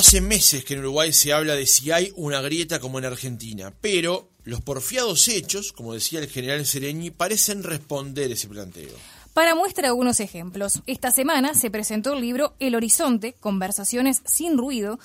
Hace meses que en Uruguay se habla de si hay una grieta como en Argentina, pero los porfiados hechos, como decía el general Sereñi, parecen responder ese planteo. Para muestra algunos ejemplos, esta semana se presentó el libro El Horizonte, Conversaciones sin Ruido,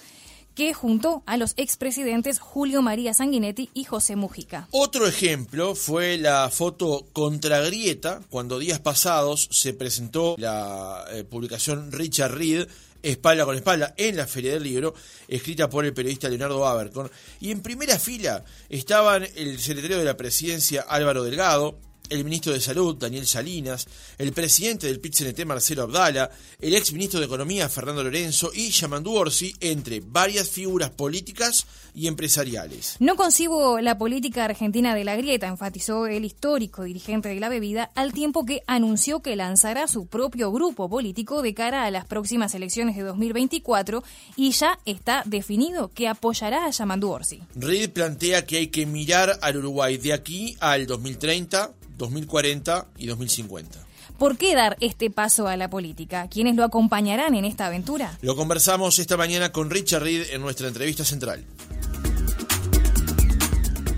que juntó a los expresidentes Julio María Sanguinetti y José Mujica. Otro ejemplo fue la foto Contragrieta, cuando días pasados se presentó la eh, publicación Richard Reed, espalda con espalda, en la Feria del Libro, escrita por el periodista Leonardo Abercorn. Y en primera fila estaban el secretario de la presidencia Álvaro Delgado, el ministro de Salud, Daniel Salinas, el presidente del PIT-CNT, Marcelo Abdala, el ex ministro de Economía, Fernando Lorenzo, y Yamandu Orsi, entre varias figuras políticas y empresariales. No concibo la política argentina de la grieta, enfatizó el histórico dirigente de la bebida, al tiempo que anunció que lanzará su propio grupo político de cara a las próximas elecciones de 2024 y ya está definido que apoyará a Yamandu Orsi. Reid plantea que hay que mirar al Uruguay de aquí al 2030 2040 y 2050. ¿Por qué dar este paso a la política? ¿Quiénes lo acompañarán en esta aventura? Lo conversamos esta mañana con Richard Reed en nuestra entrevista central.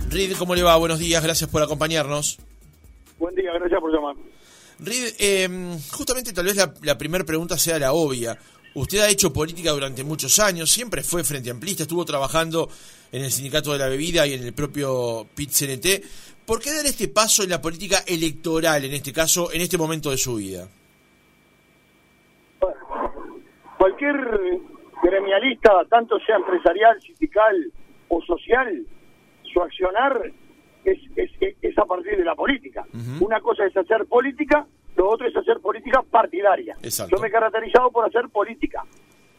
Reed, ¿cómo le va? Buenos días, gracias por acompañarnos. Buen día, gracias por llamar. Reed, eh, justamente tal vez la, la primera pregunta sea la obvia. Usted ha hecho política durante muchos años, siempre fue frente amplista, estuvo trabajando en el sindicato de la bebida y en el propio PIT-CNT. ¿Por qué dar este paso en la política electoral, en este caso, en este momento de su vida? cualquier gremialista, tanto sea empresarial, sindical o social, su accionar es, es, a partir de la política. Una cosa es hacer política, lo otro es hacer política partidaria. Yo me he caracterizado por hacer política.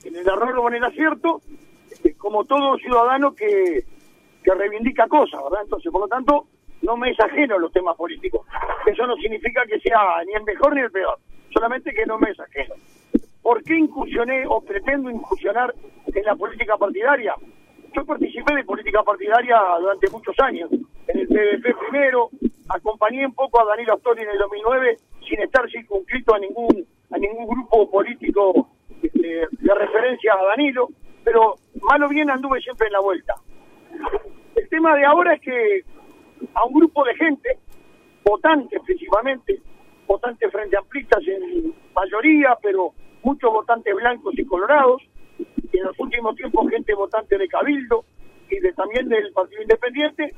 En el error o en el acierto, como todo ciudadano que, que reivindica cosas, ¿verdad? Entonces, por lo tanto, no me es ajeno los temas políticos. Eso no significa que sea ni el mejor ni el peor, solamente que no me es ajeno. ¿Por qué incursioné o pretendo incursionar en la política partidaria? Yo participé de política partidaria durante muchos años, en el PDP primero, acompañé un poco a Danilo Astori en el 2009 sin estar circunscrito a ningún a ningún grupo político este, de referencia a Danilo, pero mal o bien anduve siempre en la vuelta. El tema de ahora es que a un grupo de gente, votantes principalmente, votantes frente amplistas en mayoría, pero muchos votantes blancos y colorados, y en los últimos tiempos gente votante de Cabildo y de también del Partido Independiente,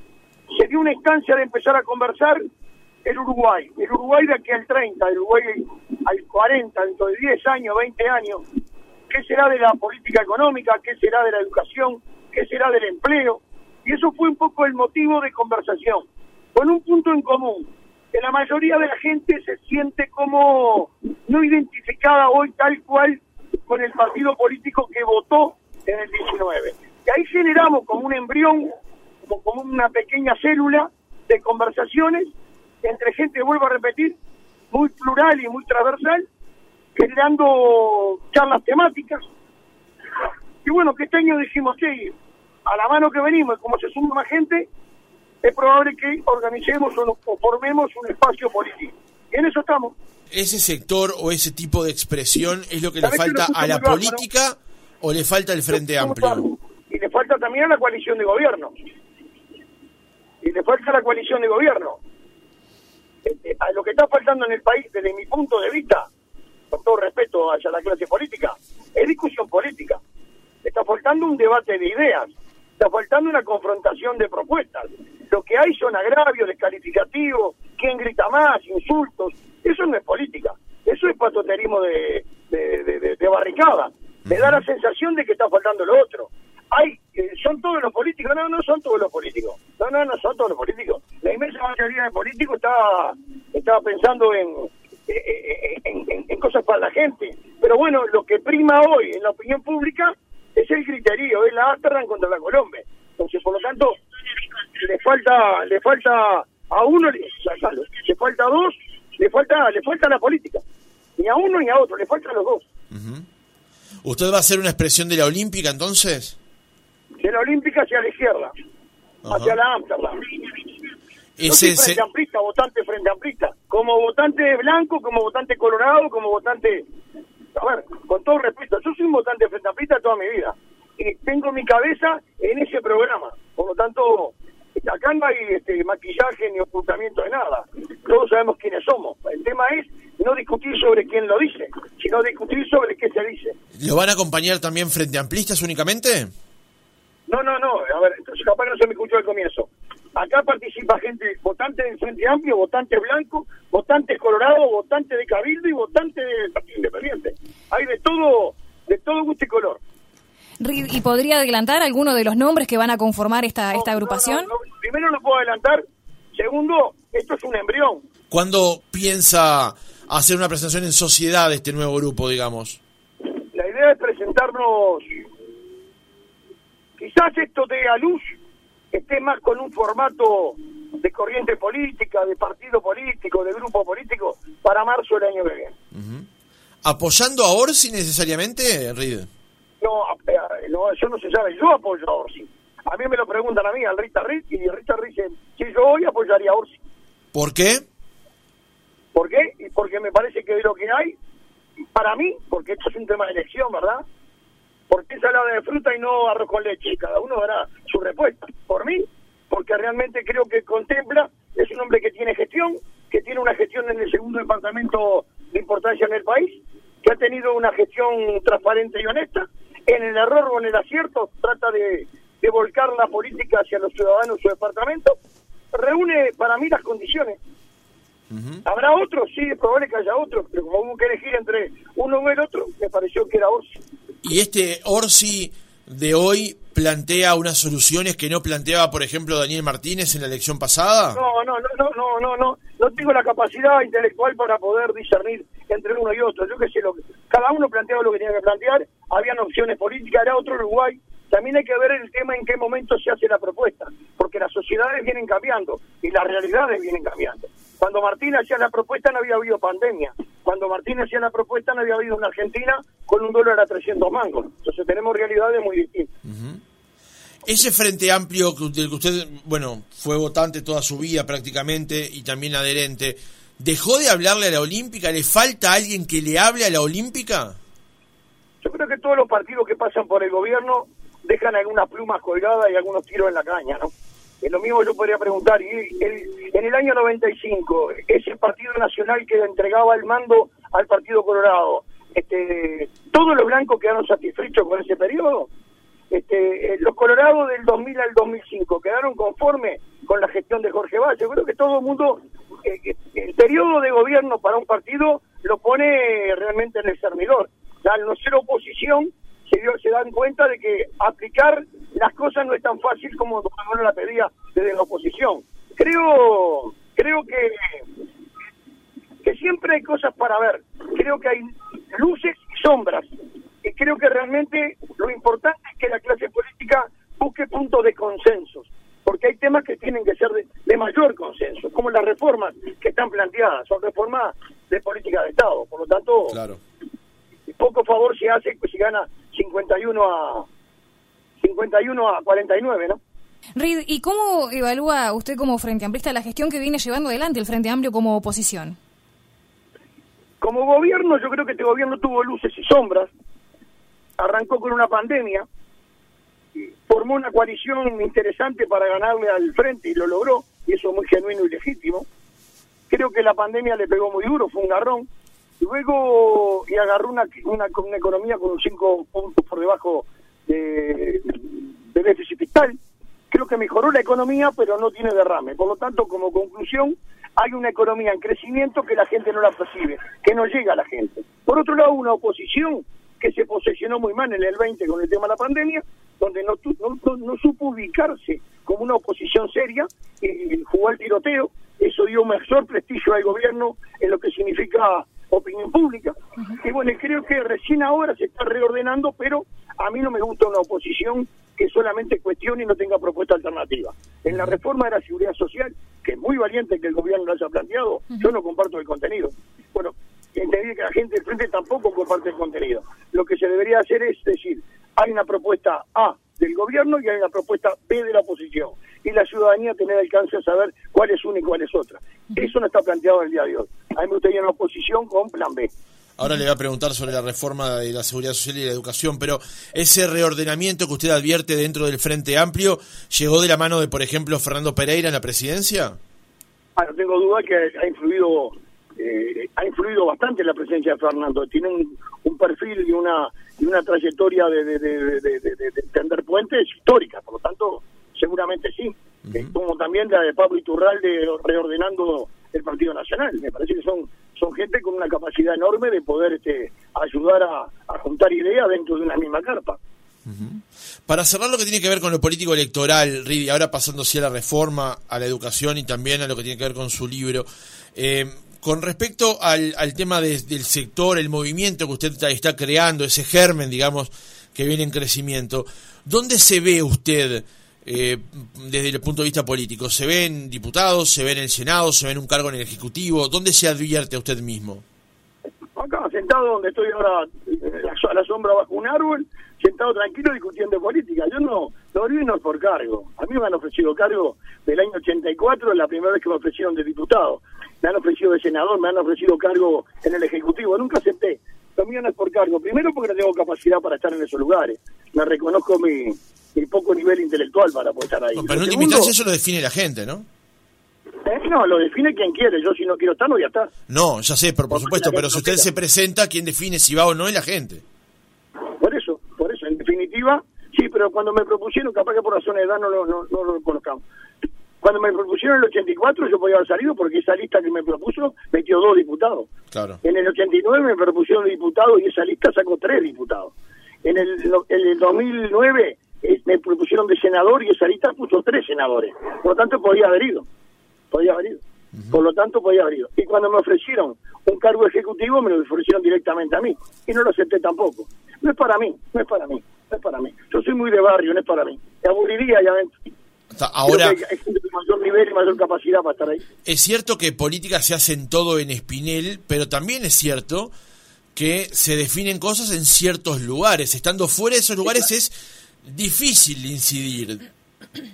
se dio una instancia de empezar a conversar el Uruguay, el Uruguay de aquí al 30, el Uruguay al 40, dentro de 10 años, 20 años, qué será de la política económica, qué será de la educación, qué será del empleo, y eso fue un poco el motivo de conversación, con un punto en común, que la mayoría de la gente se siente como no identificada hoy tal cual con el partido político que votó en el 19. Y ahí generamos como un embrión, como, como una pequeña célula de conversaciones entre gente, vuelvo a repetir, muy plural y muy transversal, generando charlas temáticas. Y bueno, que este año dijimos, sí, a la mano que venimos, como se suma más gente, es probable que organicemos o, formemos un espacio político. Y en eso estamos. ¿Ese sector o ese tipo de expresión es lo que le falta a la política o le falta el Frente Amplio? Y le falta también a la coalición de gobierno. Y le falta a la coalición de gobierno. Eh, eh, a lo que está faltando en el país, desde mi punto de vista, con todo respeto hacia la clase política, es discusión política. Está faltando un debate de ideas está faltando una confrontación de propuestas. Lo que hay son agravios, descalificativos, quién grita más, insultos. Eso no es política. Eso es patoterismo de, de, barricada. Me da la sensación de que está faltando lo otro. Hay, eh, ¿Son todos los políticos? No, no son todos los políticos. No, no, no son todos los políticos. La inmensa mayoría de políticos está, estaba pensando en, eh, en, en cosas para la gente. Pero bueno, lo que prima hoy en la opinión pública es el criterio, es la Amsterdam contra la Colombia. Entonces, por lo tanto, le falta, le falta a uno, le, le falta a dos, le falta, le falta la política. Ni a uno ni a otro, le faltan los dos. ¿Usted va a hacer una expresión de la Olímpica entonces? De la Olímpica hacia la izquierda, hacia la Amsterdam. Ese frente amplista, votante frente amplista. Como votante blanco, como votante colorado, como votante a ver, con todo respeto, yo soy un votante frente a toda mi vida. eh, tengo mi cabeza en ese programa. Por lo tanto, acá no hay este, maquillaje ni ocultamiento de nada. Todos sabemos quiénes somos. El tema es no discutir sobre quién lo dice, sino discutir sobre qué se dice. ¿Lo van a acompañar también frente amplistas únicamente? No, no, no. A ver, entonces capaz que no se me escuchó al comienzo. Acá participa gente, votante del Frente Amplio, votante blanco, votante colorado, votante de Cabildo y votante del Partido Independiente. Hay de todo, de todo gusto y color. ¿Y podría adelantar alguno de los nombres que van a conformar esta, esta agrupación? primero no puedo adelantar. Segundo, esto es un embrión. ¿Cuándo piensa hacer una presentación en sociedad de este nuevo grupo, digamos? La idea es presentarnos, quizás esto de a luz, esté más con un formato de corriente política, de partido político, de grupo político, para marzo del año que viene. ¿Apoyando a Orsi necesariamente, Ride? No, no, eso no se sabe. Yo apoyo a Orsi. A mí me lo preguntan a mí, al Rita Riz, y Rita Riz dice, si yo hoy apoyaría a Orsi. ¿Por qué? ¿Por qué? Y porque me parece que de lo que hay, para mí, porque esto es un tema de elección, ¿verdad? ¿Por qué ensalada de fruta y no arroz con leche? Cada uno dará su respuesta. Por mí, porque realmente creo que contempla, es un hombre que tiene gestión, que tiene una gestión en el segundo departamento de importancia en el país, que ha tenido una gestión transparente y honesta, en el error o en el acierto trata de, de volcar la política hacia los ciudadanos de su departamento, reúne para mí las condiciones Habrá otros, sí, es probable que haya otros, pero como hubo que elegir entre uno o el otro, me pareció que era Orsi. ¿Y este Orsi de hoy plantea unas soluciones que no planteaba, por ejemplo, Daniel Martínez en la elección pasada? No, no, no, no, no, no, no, tengo la capacidad intelectual para poder discernir entre uno y otro. Yo que sé, lo que, cada uno planteaba lo que tenía que plantear, habían opciones políticas, era otro Uruguay. También hay que ver el tema en qué momento se hace la propuesta, porque las sociedades vienen cambiando y las realidades vienen cambiando. Cuando Martín hacía la propuesta no había habido pandemia. Cuando Martín hacía la propuesta no había habido una Argentina con un dólar a 300 mangos. Entonces tenemos realidades muy distintas. Ese frente amplio del que usted, bueno, fue votante toda su vida prácticamente y también adherente, ¿dejó de hablarle a la Olímpica? ¿Le falta alguien que le hable a la Olímpica? Yo creo que todos los partidos que pasan por el gobierno dejan algunas plumas colgadas y algunos tiros en la caña, ¿no? Lo mismo yo podría preguntar, y en el año 95, ese partido nacional que entregaba el mando al Partido Colorado, este, todos los blancos quedaron satisfechos con ese periodo. Este, eh, los colorados del 2000 al 2005 quedaron conformes con la gestión de Jorge Valle. Yo creo que todo el mundo, eh, eh, el periodo de gobierno para un partido lo pone realmente en el servidor. al no ser oposición, se, se dan cuenta de que aplicar las cosas no es tan fácil como la pedía desde la oposición. Creo, creo que, que siempre hay cosas para ver. Creo que hay luces y sombras. Y creo que realmente lo importante es que la clase política busque puntos de consenso. Porque hay temas que tienen que ser de, mayor consenso, como las reformas que están planteadas. Son reformas de política de Estado. Por lo tanto, claro. Poco favor se hace si gana 51 a 51 a 49, ¿no? Reid, ¿y cómo evalúa usted como Frente Amplista la gestión que viene llevando adelante el Frente Amplio como oposición? Como gobierno, yo creo que este gobierno tuvo luces y sombras. Arrancó con una pandemia, formó una coalición interesante para ganarle al frente y lo logró, y eso es muy genuino y legítimo. Creo que la pandemia le pegó muy duro, fue un garrón. Luego, y agarró una, una, economía con un 5 puntos por debajo de, de déficit fiscal. Creo que mejoró la economía, pero no tiene derrame. Por lo tanto, como conclusión, hay una economía en crecimiento que la gente no la percibe, que no llega a la gente. Por otro lado, una oposición que se posesionó muy mal en el 20 con el tema de la pandemia, donde no, no, no supo ubicarse como una oposición seria y jugó al tiroteo. Eso dio mayor prestigio al gobierno en lo que significa opinión pública. Y bueno, creo que recién ahora se está reordenando, pero a mí no me gusta una oposición que solamente cuestione y no tenga propuesta alternativa. En la reforma de la seguridad social, que es muy valiente que el gobierno lo haya planteado, yo no comparto el contenido. Bueno, entendí que la gente del frente tampoco comparte el contenido. Lo que se debería hacer es decir, hay una propuesta A del gobierno y hay una propuesta B de la oposición. Y la ciudadanía tener alcance a saber cuál es una y cuál es otra. Eso no está planteado el día de hoy. A mí me gustaría una oposición con plan B. Ahora le voy a preguntar sobre la reforma de la seguridad social y la educación, pero ese reordenamiento que usted advierte dentro del Frente Amplio, ¿llegó de la mano de, por ejemplo, Fernando Pereira en la presidencia? Ah, no tengo duda que ha influido eh, ha influido bastante la presencia de Fernando. Tiene un, perfil y una y una trayectoria de, de, de, tender puentes histórica, por lo tanto, seguramente sí. Como también la de Pablo Iturralde reordenando el Partido Nacional. Me parece que son son gente con una capacidad enorme de poder este, ayudar a, juntar ideas dentro de una misma carpa. Para cerrar lo que tiene que ver con lo político electoral, Ridi, ahora pasando a la reforma, a la educación y también a lo que tiene que ver con su libro, eh, con respecto al, tema del sector, el movimiento que usted está creando, ese germen, digamos, que viene en crecimiento, ¿dónde se ve usted eh, desde el punto de vista político? ¿Se ve en diputados, se ve en el Senado, se ve en un cargo en el Ejecutivo? ¿Dónde se advierte a usted mismo? Acá, sentado donde estoy ahora, a la sombra bajo un árbol, sentado tranquilo discutiendo política. Yo no, no no por cargo. A mí me han ofrecido cargo del año 84, la primera vez que me ofrecieron de diputado me han ofrecido de senador, me han ofrecido cargo en el Ejecutivo, nunca acepté. Lo mío no es por cargo, primero porque no tengo capacidad para estar en esos lugares, me reconozco mi, poco nivel intelectual para poder estar ahí. pero en última eso lo define la gente, ¿no? Eh, no, lo define quien quiere, yo si no quiero estar no voy a estar. No, ya sé, por, por supuesto, pero si usted se presenta, ¿quién define si va o no es la gente? Por eso, por eso, en definitiva, sí, pero cuando me propusieron, capaz que por razón de edad no, no, no, no lo conozcamos. Cuando me propusieron el 84 yo podía haber salido porque esa lista que me propuso metió dos diputados. Claro. En el 89 me propusieron diputados y esa lista sacó tres diputados. En el, en el 2009 eh, me propusieron de senador y esa lista puso tres senadores. Por lo tanto podía haber ido. Podía haber ido. Por lo tanto podía haber ido. Y cuando me ofrecieron un cargo ejecutivo me lo ofrecieron directamente a mí. Y no lo acepté tampoco. No es para mí, no es para mí, no es para mí. Yo soy muy de barrio, no es para mí. Me aburriría ya ahora, mayor nivel y mayor capacidad para estar ahí. Es cierto que política se hace en todo en Espinel, pero también es cierto que se definen cosas en ciertos lugares. Estando fuera de esos lugares es difícil incidir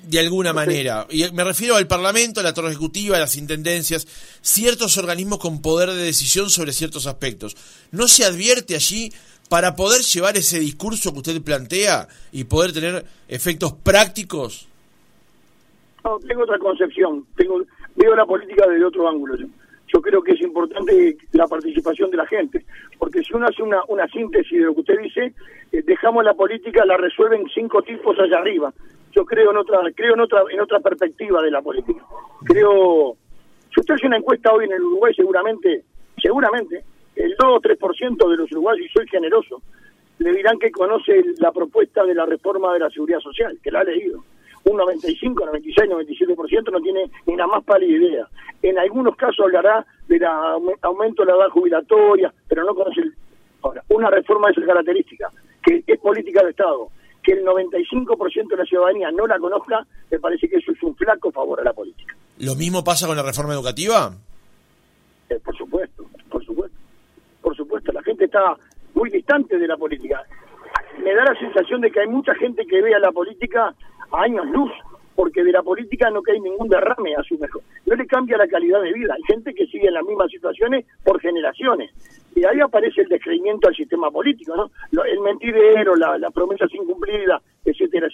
de alguna manera. Y me refiero al Parlamento, a la Torre Ejecutiva, a las intendencias, ciertos organismos con poder de decisión sobre ciertos aspectos. ¿No se advierte allí para poder llevar ese discurso que usted plantea y poder tener efectos prácticos? No, tengo otra concepción. Tengo, veo la política desde otro ángulo. Yo. creo que es importante la participación de la gente, porque si uno hace una, una síntesis de lo que usted dice, eh, dejamos la política, la resuelven cinco tipos allá arriba. Yo creo en otra, creo en otra, en otra perspectiva de la política. Creo, si usted hace una encuesta hoy en el Uruguay, seguramente, seguramente, el 2 o 3% de los uruguayos, y soy generoso, le dirán que conoce la propuesta de la reforma de la seguridad social, que la ha leído un 95, 96, 97% no tiene ni la más pálida idea. En algunos casos hablará del aumento de la edad jubilatoria, pero no conoce el... Ahora, una reforma de esa característica, que es política de Estado, que el 95% de la ciudadanía no la conozca, me parece que eso es un flaco favor a la política. ¿Lo mismo pasa con la reforma educativa? Eh, por supuesto, por supuesto. Por supuesto, la gente está muy distante de la política. Me da la sensación de que hay mucha gente que ve a la política años luz, porque de la política no cae ningún derrame a su mejor. No le cambia la calidad de vida. Hay gente que sigue en las mismas situaciones por generaciones. Y ahí aparece el descreimiento al sistema político, ¿no? El mentidero, la, la promesa incumplida, etcétera.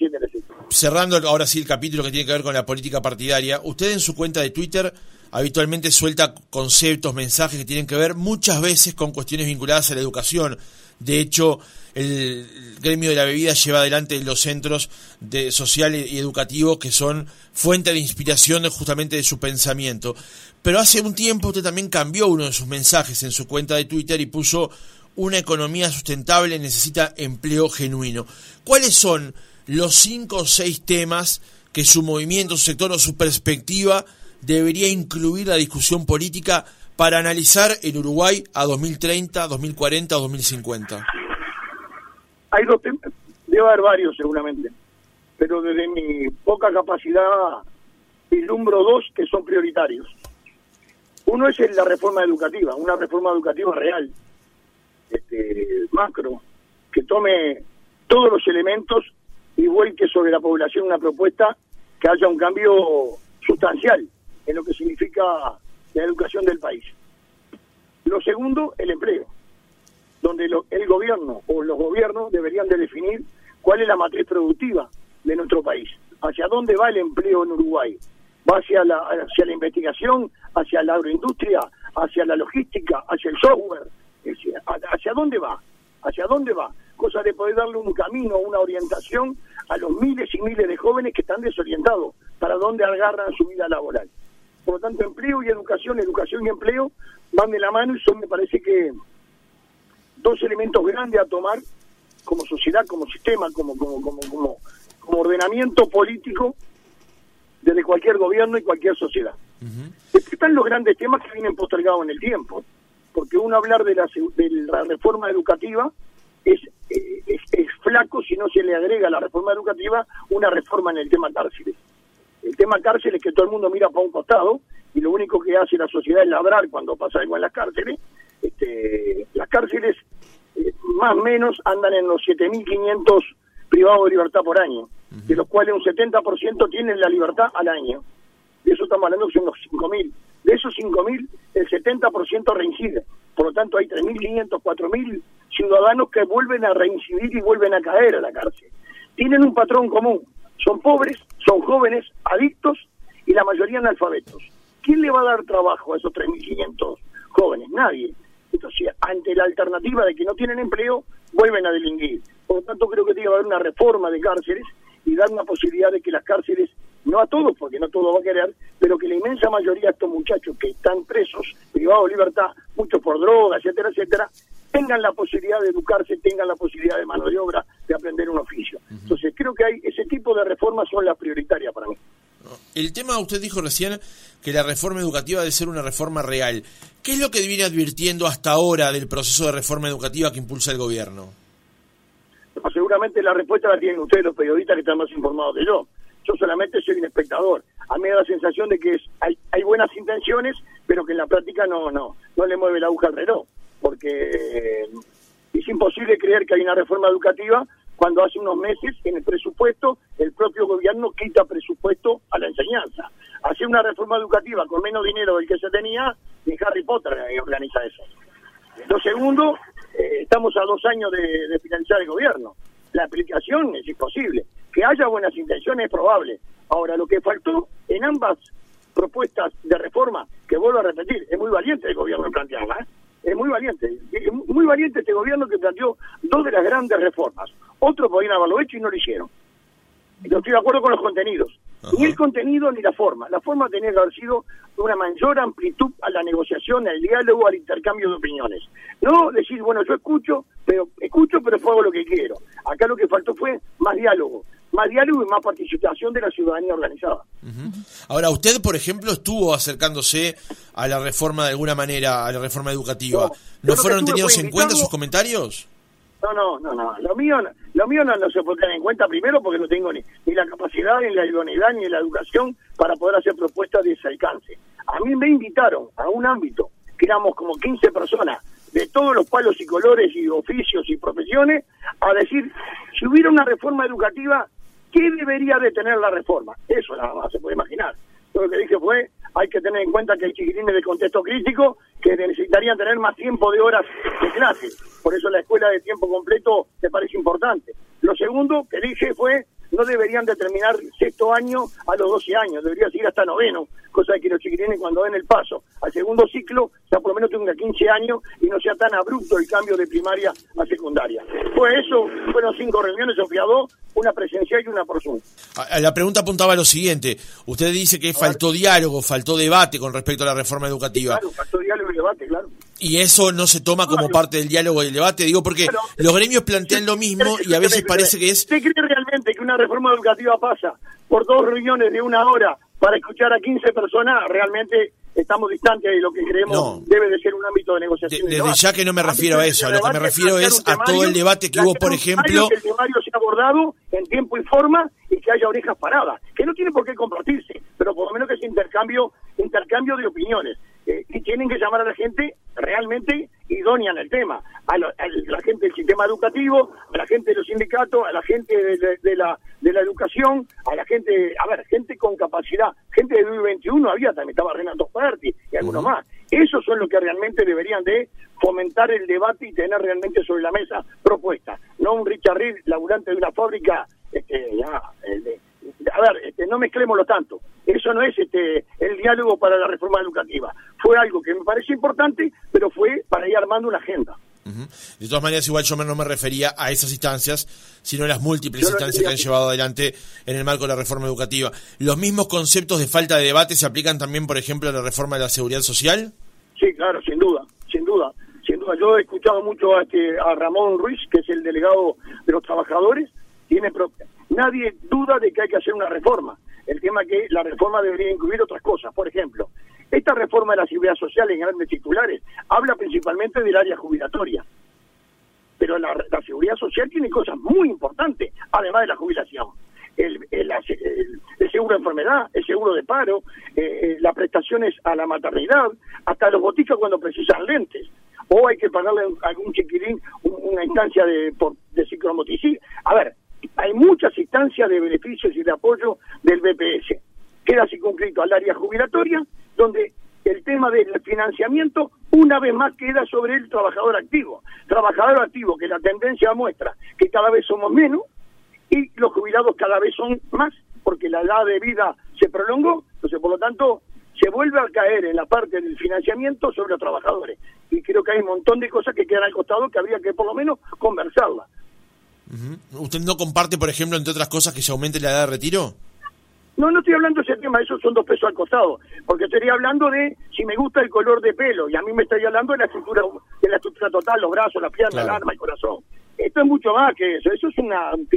Cerrando ahora sí el capítulo que tiene que ver con la política partidaria, usted en su cuenta de Twitter habitualmente suelta conceptos, mensajes que tienen que ver muchas veces con cuestiones vinculadas a la educación. De hecho, el gremio de la bebida lleva adelante los centros de social y educativos que son fuente de inspiración justamente de su pensamiento. Pero hace un tiempo usted también cambió uno de sus mensajes en su cuenta de Twitter y puso una economía sustentable necesita empleo genuino. ¿Cuáles son los cinco o seis temas que su movimiento, su sector o su perspectiva debería incluir la discusión política para analizar en Uruguay a 2030, 2040 o 2050? Hay dos temas, debe haber varios seguramente, pero desde mi poca capacidad vislumbro dos que son prioritarios. Uno es la reforma educativa, una reforma educativa real, este, macro, que tome todos los elementos y vuelque sobre la población una propuesta que haya un cambio sustancial en lo que significa la educación del país. Lo segundo, el empleo. donde el gobierno o los gobiernos deberían de definir cuál es la matriz productiva de nuestro país, hacia dónde va el empleo en Uruguay, va hacia la, hacia la investigación, hacia la agroindustria, hacia la logística, hacia el software, hacia dónde va, hacia dónde va, cosa de poder darle un camino, una orientación a los miles y miles de jóvenes que están desorientados para dónde agarran su vida laboral. Por lo tanto, empleo y educación, educación y empleo van de la mano y son, me parece que, dos elementos grandes a tomar como sociedad, como sistema, como, como, como, como, como ordenamiento político desde cualquier gobierno y cualquier sociedad. están los grandes temas que vienen postergados en el tiempo, porque uno hablar de la, de la reforma educativa es, eh, es, es, flaco si no se le agrega a la reforma educativa una reforma en el tema cárceles. El tema cárceles es que todo el mundo mira para un costado y lo único que hace la sociedad es labrar cuando pasa algo en las cárceles. Este, las cárceles eh, más o menos andan en los 7.500 privados de libertad por año, de los cuales un 70% tienen la libertad al año. De eso estamos hablando que son los 5.000. De esos 5.000, el 70% reincide. Por lo tanto, hay 3.500, 4.000 ciudadanos que vuelven a reincidir y vuelven a caer a la cárcel. Tienen un patrón común. Son pobres, son jóvenes, adictos y la mayoría analfabetos. ¿Quién le va a dar trabajo a esos 3.500 jóvenes? Nadie. Entonces, ante la alternativa de que no tienen empleo, vuelven a delinquir. Por lo tanto, creo que tiene que haber una reforma de cárceles y dar una posibilidad de que las cárceles, no a todos, porque no todos va a querer, pero que la inmensa mayoría de estos muchachos que están presos, privados de libertad, muchos por drogas, etcétera, etcétera, tengan la posibilidad de educarse, tengan la posibilidad de mano de obra, de aprender un oficio. Entonces, creo que hay ese tipo de reformas son las prioritarias para mí. El tema, usted dijo recién que la reforma educativa debe ser una reforma real. ¿Qué es lo que viene advirtiendo hasta ahora del proceso de reforma educativa que impulsa el gobierno? Seguramente la respuesta la tienen ustedes, los periodistas que están más informados que yo. Yo solamente soy un espectador. A mí me da la sensación de que hay, hay buenas intenciones, pero que en la práctica no, no, no le mueve la aguja al reloj, porque eh, es imposible creer que hay una reforma educativa cuando hace unos meses en el presupuesto el propio gobierno quita presupuesto a la enseñanza. Hacer una reforma educativa con menos dinero del que se tenía, ni Harry Potter organiza eso. Lo segundo, eh, estamos a dos años de, de, finalizar el gobierno. La aplicación es imposible. Que haya buenas intenciones es probable. Ahora, lo que faltó en ambas propuestas de reforma, que vuelvo a repetir, es muy valiente el gobierno plantearla, ¿eh? es muy valiente, es muy valiente este gobierno que planteó dos de las grandes reformas. Otros podían haberlo hecho y no lo hicieron. Yo estoy de acuerdo con los contenidos. Ni el contenido ni la forma. La forma tenía que haber sido una mayor amplitud a la negociación, al diálogo, al intercambio de opiniones. No decir, bueno, yo escucho, pero escucho, pero hago lo que quiero. Acá lo que faltó fue más diálogo, más diálogo y más participación de la ciudadanía organizada. Ahora, usted, por ejemplo, estuvo acercándose a la reforma de alguna manera, a la reforma educativa. ¿No, fueron tenidos en cuenta sus comentarios? No, no, no, no. Lo mío, lo mío no, se puede tener en cuenta primero porque no tengo ni, ni la capacidad, ni la idoneidad, ni la educación para poder hacer propuestas de ese alcance. A mí me invitaron a un ámbito que éramos como 15 personas de todos los palos y colores y oficios y profesiones a decir, si hubiera una reforma educativa, ¿qué debería de tener la reforma? Eso nada más se puede imaginar. Yo lo que dije fue, hay que tener en cuenta que hay chiquitines de contexto crítico que necesitarían tener más tiempo de horas de clase. Por eso la escuela de tiempo completo me parece importante. Lo segundo que dije fue, no deberían de terminar sexto año a los 12 años, debería seguir hasta noveno, cosa de que los chiquitines cuando den el paso al segundo ciclo, ya por lo menos tenga 15 años y no sea tan abrupto el cambio de primaria a secundaria. Fue eso, fueron cinco reuniones, Sofía dos, una presencial y una por Zoom. La pregunta apuntaba a lo siguiente, usted dice que faltó diálogo, faltó debate con respecto a la reforma educativa. claro, faltó diálogo y debate, claro. Y eso no se toma como parte del diálogo y el debate, digo, porque los gremios plantean lo mismo y a veces parece que es... una reforma educativa pasa por dos reuniones de una hora para escuchar a 15 personas? Realmente estamos distantes de lo que creemos debe de ser un ámbito de negociación. desde ya que no me refiero a eso, a lo que me refiero es a todo el debate que hubo, por ejemplo... Que el temario sea abordado en tiempo y forma y que haya orejas paradas, que no tiene por qué compartirse, pero por lo menos que es intercambio, intercambio de opiniones. Eh, y tienen que llamar a la gente realmente idónea en el tema, a, la gente del sistema educativo, a la gente de los sindicatos, a la gente de, la, de la educación, a la gente, a ver, gente con capacidad, gente de 2021 había, también estaba Renato Ferti y algunos más. Esos son los que realmente deberían de fomentar el debate y tener realmente sobre la mesa propuestas, no un Richard Reed, laburante de una fábrica, este, ya, a ver, este, no mezclémoslo tanto. Eso no es este, el diálogo para la reforma educativa. Fue algo que me parece importante, pero fue para ir armando una agenda. De todas maneras, igual yo no me refería a esas instancias, sino a las múltiples instancias que han llevado adelante en el marco de la reforma educativa. ¿Los mismos conceptos de falta de debate se aplican también, por ejemplo, a la reforma de la seguridad social? Sí, claro, sin duda, sin duda. Sin duda, yo he escuchado mucho a, este, a Ramón Ruiz, que es el delegado de los trabajadores, tiene nadie duda de que hay que hacer una reforma. El tema que la reforma debería incluir otras cosas. Por ejemplo, esta reforma de la seguridad social en grandes titulares habla principalmente del área jubilatoria. Pero la, seguridad social tiene cosas muy importantes, además de la jubilación. El, seguro de enfermedad, el seguro de paro, eh, eh, las prestaciones a la maternidad, hasta los boticos cuando precisan lentes. O hay que pagarle a algún chiquirín una instancia de, de ciclomoticil. A ver, hay muchas instancias de beneficios y de apoyo del BPS. Queda circunscrito al área jubilatoria, donde el tema del financiamiento una vez más queda sobre el trabajador activo. Trabajador activo que la tendencia muestra que cada vez somos menos y los jubilados cada vez son más porque la edad de vida se prolongó, entonces por lo tanto se vuelve a caer en la parte del financiamiento sobre los trabajadores. Y creo que hay un montón de cosas que quedan al costado que habría que por lo menos conversarlas. ¿Usted no comparte, por ejemplo, entre otras cosas, que se aumente la edad de retiro? No, no estoy hablando de ese tema, esos son dos pesos al costado, porque estaría hablando de si me gusta el color de pelo, y a mí me estaría hablando de la estructura, de la estructura total, los brazos, las piernas, el arma, el corazón. Esto es mucho más que eso, eso es una, un.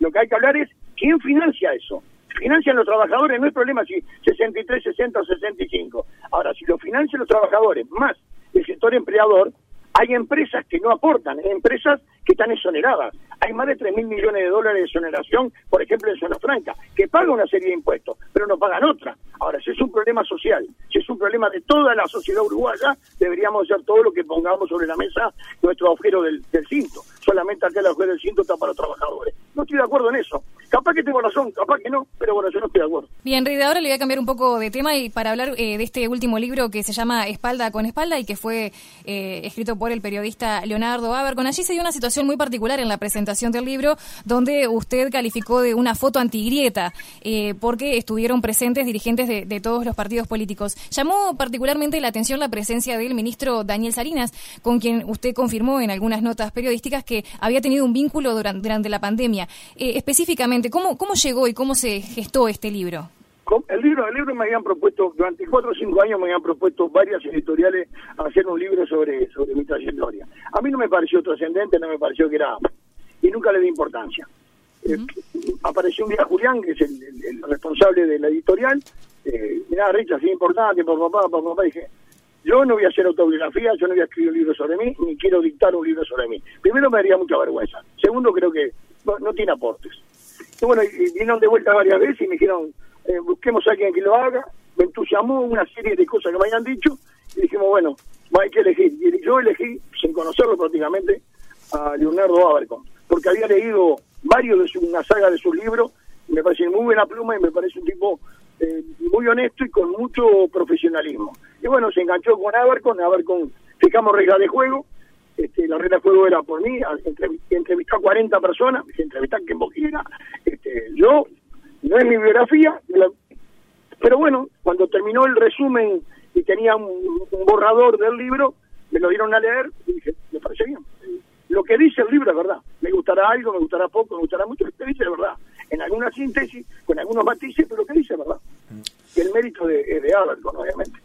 Lo que hay que hablar es quién financia eso. Financian los trabajadores, no hay problema si 63, 60 o 65. Ahora, si lo financian los trabajadores más el sector empleador, hay empresas que no aportan, hay empresas que están exoneradas. Hay más de 3 mil millones de dólares de exoneración, por ejemplo, en Zona Franca, que pagan una serie de impuestos, pero no pagan otra. Ahora, si es un problema social, si es un problema de toda la sociedad uruguaya, deberíamos hacer todo lo que pongamos sobre la mesa nuestro agujero del, cinto. Solamente aquel agujero del cinto está para los trabajadores. No estoy de acuerdo en eso. Capaz que tengo razón, capaz que no, pero bueno, yo no estoy de acuerdo. Bien, Rida, ahora le voy a cambiar un poco de tema y para hablar eh, de este último libro que se llama Espalda con Espalda y que fue eh, escrito por el periodista Leonardo Con Allí se dio una situación muy particular en la presentación del libro donde usted calificó de una foto antigrieta eh, porque estuvieron presentes dirigentes de, de, todos los partidos políticos. Llamó particularmente la atención la presencia del ministro Daniel Salinas, con quien usted confirmó en algunas notas periodísticas que había tenido un vínculo durante, durante la pandemia. específicamente, ¿cómo, cómo llegó y cómo se gestó este libro? El libro, el libro me habían propuesto, durante cuatro o cinco años me habían propuesto varias editoriales hacer un libro sobre, sobre mi trayectoria. A mí no me pareció trascendente, no me pareció que era... y nunca le di importancia. Eh, apareció un día Julián, que es el, responsable de la editorial, eh, mirá, Richard, es importante, por papá, por papá, dije, yo no voy a hacer autobiografía, yo no voy a escribir un libro sobre mí, ni quiero dictar un libro sobre mí. Primero me daría mucha vergüenza. Segundo, creo que no tiene aportes. Y bueno, y vinieron de vuelta varias veces y me dijeron, eh, busquemos a alguien que lo haga. Me entusiasmó una serie de cosas que me habían dicho y dijimos, bueno, hay que elegir. Y yo elegí, sin conocerlo prácticamente, a Leonardo Abercon, porque había leído varios de su, una saga de sus libros, me parece muy buena pluma y me parece un tipo eh, muy honesto y con mucho profesionalismo. Y bueno, se enganchó con Abercon, Abercon fijamos reglas de juego, este, la regla de juego era por mí, entrevistar a 40 personas, entrevistar quien vos quieras, este, yo, no es mi biografía, pero bueno, cuando terminó el resumen y tenía un, borrador del libro, me lo dieron a leer y dije, me parece bien. Lo que dice el libro es verdad. Me gustará algo, me gustará poco, me gustará mucho, lo que dice es verdad. En alguna síntesis, con algunos matices, pero que dice verdad. El mérito de, de obviamente.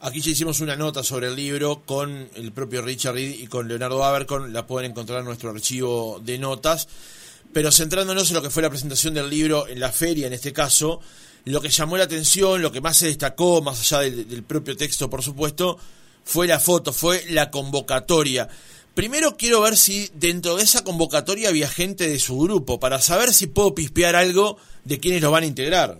Aquí ya hicimos una nota sobre el libro con el propio Richard Reed y con Leonardo Abercon, la pueden encontrar en nuestro archivo de notas. Pero centrándonos en lo que fue la presentación del libro en la feria, en este caso, lo que llamó la atención, lo que más se destacó, más allá del, propio texto, por supuesto, fue la foto, fue la convocatoria. Primero quiero ver si dentro de esa convocatoria había gente de su grupo, para saber si puedo pispear algo de quienes lo van a integrar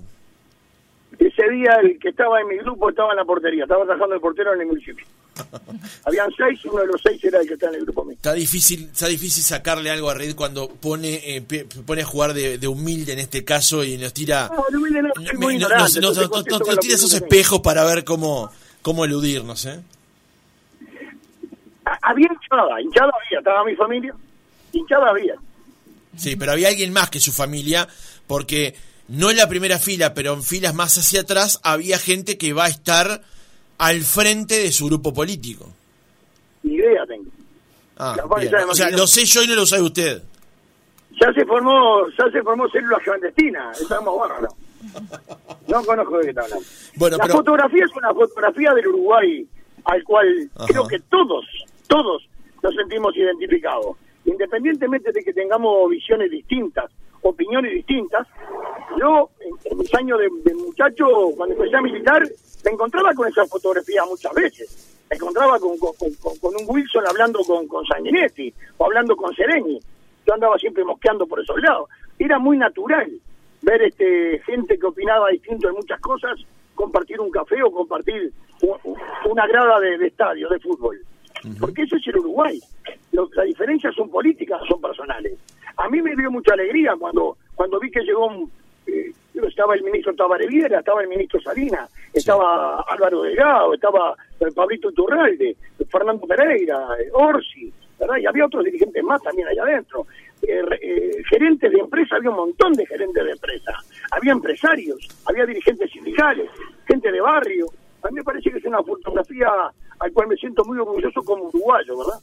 ese día el que estaba en mi grupo estaba en la portería, estaba trabajando de portero en el municipio. Habían seis, uno de los seis era el que está en el grupo mío. Está difícil, está difícil sacarle algo a Reid cuando pone eh, pone a jugar de, humilde en este caso y nos tira no, humilde no, nos, tira esos espejos para ver cómo cómo eludirnos, ¿eh? Había hinchada, hinchada había, estaba mi familia, hinchada había. Sí, pero había alguien más que su familia, porque no en la primera fila, pero en filas más hacia atrás, había gente que va a estar al frente de su grupo político. Ni idea tengo. Ah, o sea, lo sé yo y no lo sabe usted. Ya se formó, ya se formó célula clandestina, estamos bárbaros. No conozco de qué está hablando. Bueno, la fotografía es una fotografía del Uruguay al cual creo que todos, todos nos sentimos identificados. Independientemente de que tengamos visiones distintas, opiniones distintas, yo en, mis años de, muchacho, cuando empecé a militar, me encontraba con esa fotografía muchas veces. Me encontraba con, un Wilson hablando con, con o hablando con Sereni. Yo andaba siempre mosqueando por esos lados. Era muy natural ver este gente que opinaba distinto en muchas cosas, compartir un café o compartir una grada de, estadio de fútbol. Porque eso es el Uruguay. las diferencias son políticas, son personales. A mí me dio mucha alegría cuando cuando vi que llegó un, eh, estaba el ministro Tabareviera, estaba el ministro Salinas, estaba Álvaro Delgado, estaba el Pablito Turralde, Fernando Pereira, eh, Orsi, ¿verdad? Y había otros dirigentes más también allá adentro. Eh, gerentes de empresa, había un montón de gerentes de empresa, había empresarios, había dirigentes sindicales, gente de barrio. A mí me parece que es una fotografía al cual me siento muy orgulloso como uruguayo, ¿verdad?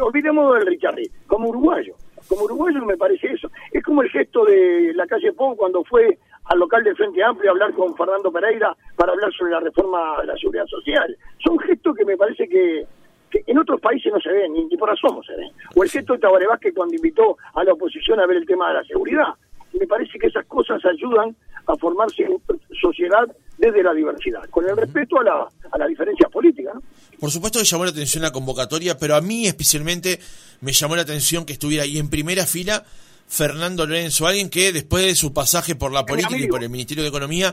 olvidemos del Richard como uruguayo. Como uruguayo me parece eso. Es como el gesto de la calle Pou cuando fue al local del Frente Amplio a hablar con Fernando Pereira para hablar sobre la reforma de la seguridad social. Son gestos que me parece que, en otros países no se ven, ni, por asomo se ven. O el gesto de Tabaré Vázquez cuando invitó a la oposición a ver el tema de la seguridad. Me parece que esas cosas ayudan a formarse en sociedad desde la diversidad, con el respeto a la, a la diferencia política. Por supuesto que llamó la atención la convocatoria, pero a mí especialmente me llamó la atención que estuviera ahí en primera fila Fernando Lorenzo, alguien que después de su pasaje por la política y por el Ministerio de Economía,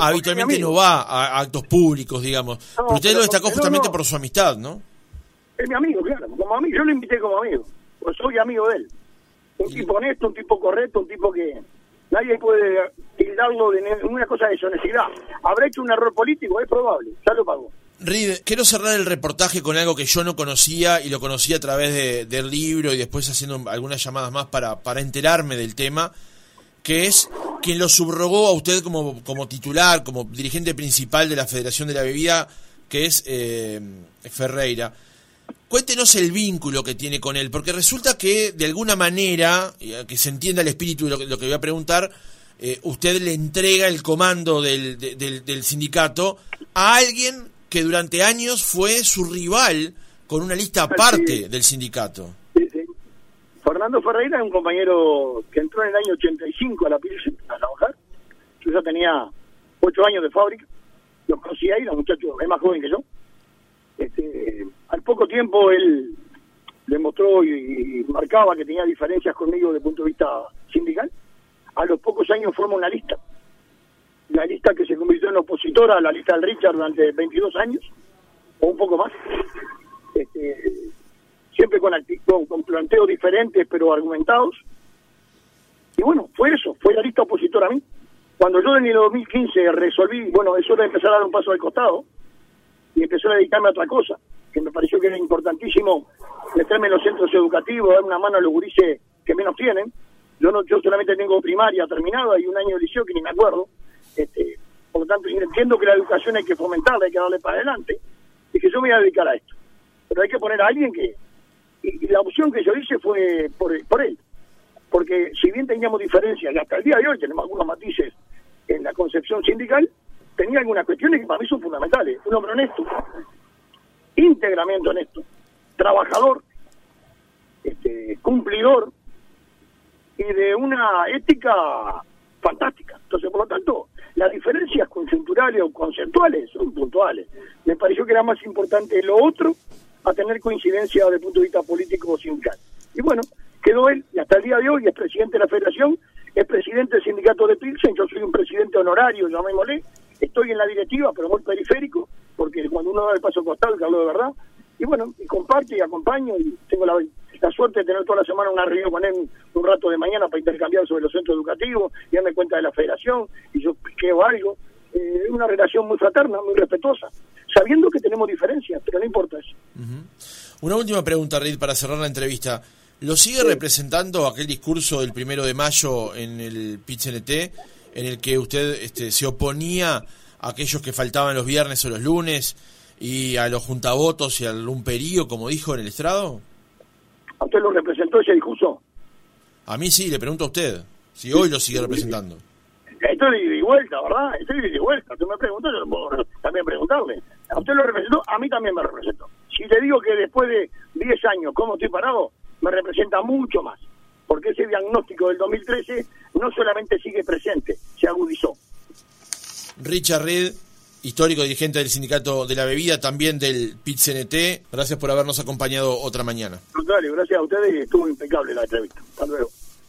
habitualmente no va a actos públicos, digamos. pero usted lo destacó justamente por su amistad, ¿no? Es mi amigo, claro. Como amigo, yo lo invité como amigo. Pues soy amigo de él. Un tipo honesto, un tipo correcto, un tipo que nadie puede tildarlo de una cosa de deshonestidad. ¿Habrá hecho un error político? Es probable, ya lo pagó. Reed, quiero cerrar el reportaje con algo que yo no conocía y lo conocí a través de, del libro y después haciendo algunas llamadas más para, para enterarme del tema, que es quien lo subrogó a usted como, como titular, como dirigente principal de la Federación de la Bebida, que es eh, Ferreira. Cuéntenos el vínculo que tiene con él, porque resulta que de alguna manera, que se entienda el espíritu de lo que, lo que voy a preguntar, eh, usted le entrega el comando del, del, del sindicato a alguien que durante años fue su rival con una lista aparte del sindicato. Sí, sí. Fernando Ferreira es un compañero que entró en el año 85 a la Pilsen a trabajar. Yo ya tenía ocho años de fábrica. Lo conocí ahí, el muchacho es más joven que yo. Este, al poco tiempo él demostró y, y, marcaba que tenía diferencias conmigo desde el punto de vista sindical. A los pocos años formó una lista la lista que se convirtió en opositora a la lista del Richard durante 22 años, o un poco más, este, siempre con, planteos diferentes pero argumentados. Y bueno, fue eso, fue la lista opositora a mí. Cuando yo en el 2015 resolví, bueno, eso era empezar a dar un paso al costado y empecé a dedicarme a otra cosa, que me pareció que era importantísimo meterme en los centros educativos, dar una mano a los gurises que menos tienen. Yo no, yo solamente tengo primaria terminada y un año de liceo que ni me acuerdo. Este, por lo tanto, entiendo que la educación hay que fomentarla, hay que darle para adelante, y que yo me voy a dedicar a esto. Pero hay que poner a alguien que... Y, la opción que yo hice fue por, él. Porque si bien teníamos diferencias, y hasta el día de hoy tenemos algunos matices en la concepción sindical, tenía algunas cuestiones que para mí son fundamentales. Un hombre honesto, íntegramente honesto, trabajador, este, cumplidor y de una ética fantástica. Entonces, por lo tanto, las diferencias conjunturales o conceptuales son puntuales. Me pareció que era más importante lo otro a tener coincidencia desde el punto de vista político o sindical. Y bueno, quedó él, y hasta el día de hoy es presidente de la federación, es presidente del sindicato de Pilsen, yo soy un presidente honorario, llamémosle, estoy en la directiva, pero muy periférico, porque cuando uno da el paso costado, que hablo de verdad, y bueno, y comparto y acompaño, y tengo la, la suerte de tener toda la semana una reunión con él un rato de mañana para intercambiar sobre los centros educativos, y darme cuenta de la federación, y yo piqueo algo. Eh, es una relación muy fraterna, muy respetuosa, sabiendo que tenemos diferencias, pero no importa eso. Una última pregunta, Reid, para cerrar la entrevista. ¿Lo sigue representando aquel discurso del primero de mayo en el PIT-CNT, en el que usted este, se oponía a aquellos que faltaban los viernes o los lunes y a los juntavotos y al lumperío, como dijo en el estrado? ¿A usted lo representó ese discurso? A mí sí, le pregunto a usted, si hoy lo sigue representando. Estoy de vuelta, ¿verdad? Estoy de vuelta. Usted me preguntó, yo puedo también preguntarle. ¿A usted lo representó? A mí también me representó. Si le digo que después de 10 años, ¿cómo estoy parado? me representa mucho más, porque ese diagnóstico del 2013 no solamente sigue presente, se agudizó. Richard Reed, histórico dirigente del Sindicato de la Bebida, también del PIT-CNT, gracias por habernos acompañado otra mañana. gracias a ustedes y estuvo impecable la entrevista. Hasta luego.